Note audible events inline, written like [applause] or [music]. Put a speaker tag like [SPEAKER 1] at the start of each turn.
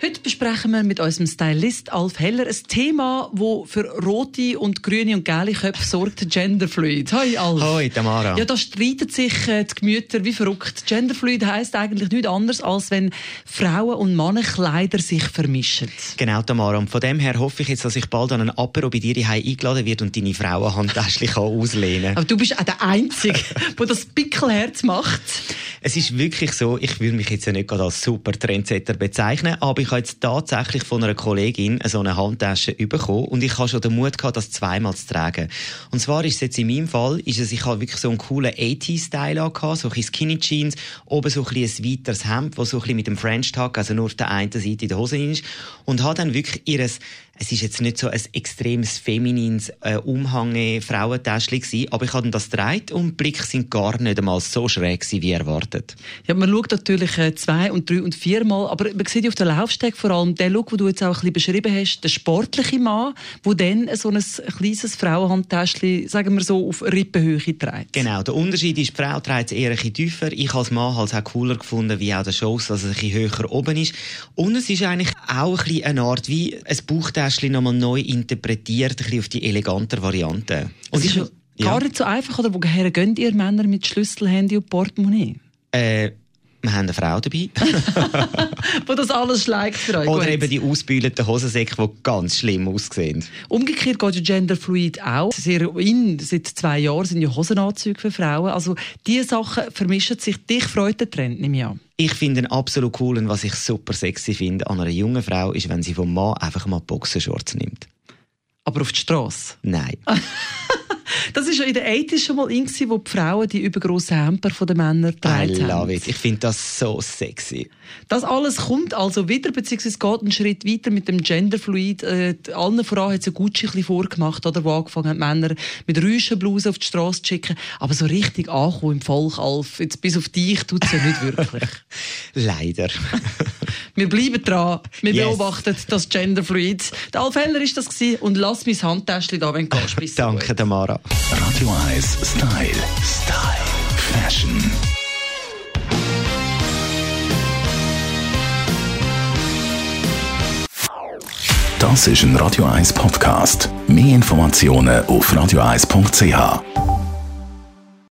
[SPEAKER 1] Heute besprechen wir mit unserem Stylist Alf Heller ein Thema, das für rote und grüne und gelbe Köpfe sorgt, Genderfluid. Hi Alf.
[SPEAKER 2] Hoi Tamara.
[SPEAKER 1] Ja, da streiten sich äh, die Gemüter wie verrückt. Genderfluid heisst eigentlich nichts anderes, als wenn Frauen und Männer Kleider sich vermischen.
[SPEAKER 2] Genau Tamara. Und von dem her hoffe ich jetzt, dass ich bald an ein Apero bei dir hier eingeladen wird und deine Frauenhandtäschchen [laughs] auslehnen
[SPEAKER 1] Aber du bist auch der Einzige, der das Pickelherz macht.
[SPEAKER 2] Es ist wirklich so, ich würde mich jetzt ja nicht gerade als super Trendsetter bezeichnen, aber ich habe jetzt tatsächlich von einer Kollegin so eine Handtasche bekommen und ich habe schon den Mut gehabt, das zweimal zu tragen. Und zwar ist es jetzt in meinem Fall, ist es, ich habe wirklich so einen coolen 80s-Style gehabt, so ein Skinny Jeans, oben so ein, bisschen ein weiteres Hemd, das so ein bisschen mit dem French Tag, also nur auf der einen Seite in der Hose ist und habe dann wirklich ihres es ist jetzt nicht so ein extremes feminines äh, Umhange Frauentäschchen gewesen, aber ich habe das gedreht und die Blicke sind gar nicht einmal so schräg gewesen, wie erwartet.
[SPEAKER 1] Ja, man schaut natürlich äh, zwei und drei und viermal, aber man sieht auf der Laufsteg vor allem den Look, den du jetzt auch ein bisschen beschrieben hast, der sportliche Mann, der dann so ein kleines Frauenhandtäschchen, sagen wir so, auf Rippenhöhe trägt.
[SPEAKER 2] Genau, der Unterschied ist, die Frau trägt es eher ein bisschen tiefer. Ich als Mann habe es auch cooler gefunden, wie auch der Shows, dass es ein bisschen höher oben ist. Und es ist eigentlich auch ein bisschen eine Art wie ein Bauchtäschchen nochmal neu interpretiert, ein bisschen auf die eleganter Variante.
[SPEAKER 1] Und es ist ja. gar nicht so einfach, oder woher gehen ihr Männer mit Schlüssel, Handy und Portemonnaie?
[SPEAKER 2] Äh, wir haben eine Frau dabei. [laughs]
[SPEAKER 1] wo das alles schlägt für euch.
[SPEAKER 2] Oder Gut. eben die ausbühlenden Hosensäcke, die ganz schlimm aussehen.
[SPEAKER 1] Umgekehrt geht ja Genderfluid auch. Sehr in, seit zwei Jahren sind ja Hosenanzüge für Frauen. Also diese Sachen vermischen sich. Dich freut der Trend, nehme ich an.
[SPEAKER 2] Ich finde ihn absolut cool und was ich super sexy finde an einer jungen Frau ist, wenn sie vom Mann einfach mal Boxershorts nimmt.
[SPEAKER 1] Aber auf die Straße?
[SPEAKER 2] Nein. [laughs]
[SPEAKER 1] In den 80s schon mal in, wo die Frauen die übergrossen Hemper von den Männern getragen
[SPEAKER 2] haben. It. Ich finde das so sexy.
[SPEAKER 1] Das alles kommt also wieder, beziehungsweise geht einen Schritt weiter mit dem Genderfluid. Äh, allen voran hat es Gucci ein bisschen vorgemacht, oder, wo angefangen haben, Männer mit Rüschenblusen auf die Straße zu schicken. Aber so richtig ankommen im Volk, Alf, jetzt bis auf dich tut es ja nicht wirklich. [laughs]
[SPEAKER 2] Leider. [laughs]
[SPEAKER 1] Wir bleiben dran. Wir yes. beobachten das Genderfluid. Der Alf Heller ist das gewesen. und lass mein Handtäschchen da, wenn du gehst.
[SPEAKER 2] Danke, Tamara.
[SPEAKER 3] Radio 1 Style. Style. Fashion. Das ist ein Radio 1 Podcast. Mehr Informationen auf radio1.ch.